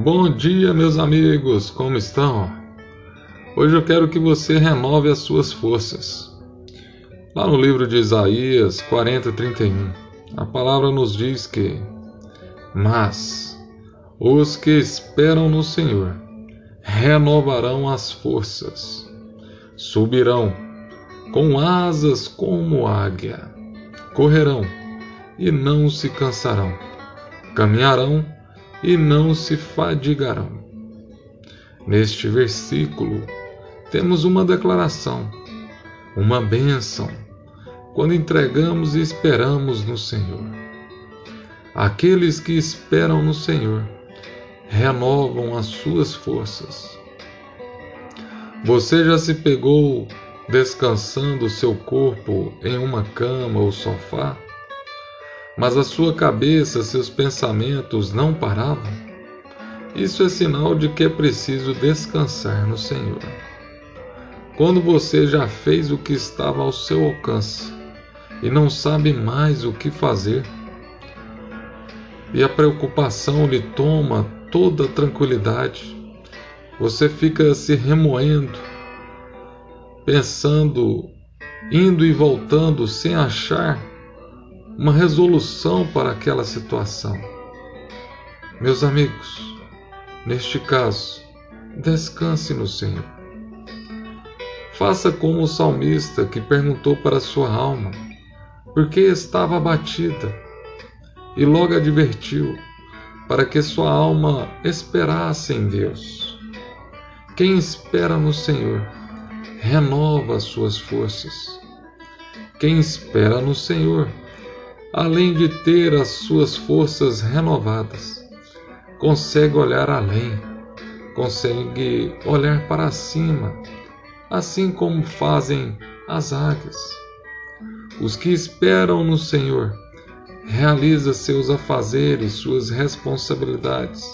Bom dia, meus amigos, como estão? Hoje eu quero que você renove as suas forças. Lá no livro de Isaías 40, 31, a palavra nos diz que: Mas os que esperam no Senhor renovarão as forças, subirão com asas como águia, correrão e não se cansarão, caminharão e não se fadigarão. Neste versículo, temos uma declaração, uma bênção, quando entregamos e esperamos no Senhor. Aqueles que esperam no Senhor renovam as suas forças. Você já se pegou descansando seu corpo em uma cama ou sofá? Mas a sua cabeça, seus pensamentos não paravam, isso é sinal de que é preciso descansar no Senhor. Quando você já fez o que estava ao seu alcance e não sabe mais o que fazer, e a preocupação lhe toma toda a tranquilidade, você fica se remoendo, pensando, indo e voltando sem achar uma resolução para aquela situação. Meus amigos, neste caso, descanse no Senhor. Faça como o salmista que perguntou para sua alma por que estava abatida e logo advertiu para que sua alma esperasse em Deus. Quem espera no Senhor renova as suas forças. Quem espera no Senhor além de ter as suas forças renovadas, consegue olhar além, consegue olhar para cima, assim como fazem as águias. Os que esperam no Senhor realizam seus afazeres, suas responsabilidades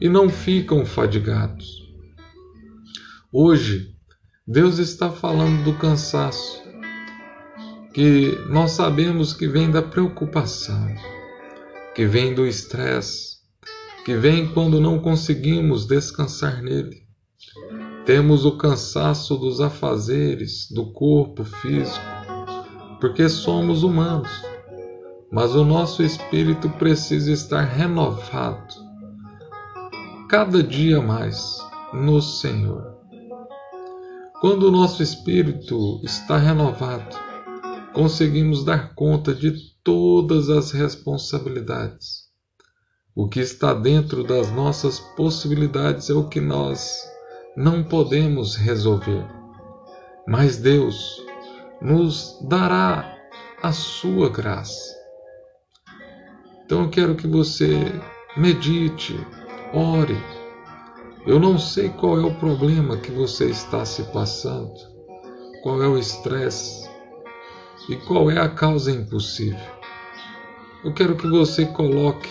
e não ficam fadigados. Hoje, Deus está falando do cansaço, que nós sabemos que vem da preocupação, que vem do estresse, que vem quando não conseguimos descansar nele. Temos o cansaço dos afazeres do corpo físico, porque somos humanos, mas o nosso espírito precisa estar renovado cada dia mais no Senhor. Quando o nosso espírito está renovado, conseguimos dar conta de todas as responsabilidades. O que está dentro das nossas possibilidades é o que nós não podemos resolver. Mas Deus nos dará a sua graça. Então eu quero que você medite, ore. Eu não sei qual é o problema que você está se passando, qual é o estresse, e qual é a causa impossível? Eu quero que você coloque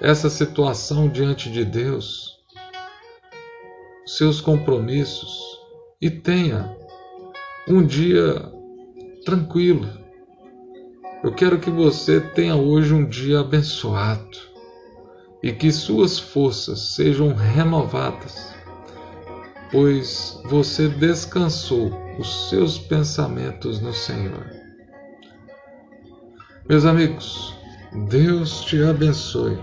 essa situação diante de Deus, seus compromissos e tenha um dia tranquilo. Eu quero que você tenha hoje um dia abençoado e que suas forças sejam renovadas, pois você descansou os seus pensamentos no Senhor. Meus amigos, Deus te abençoe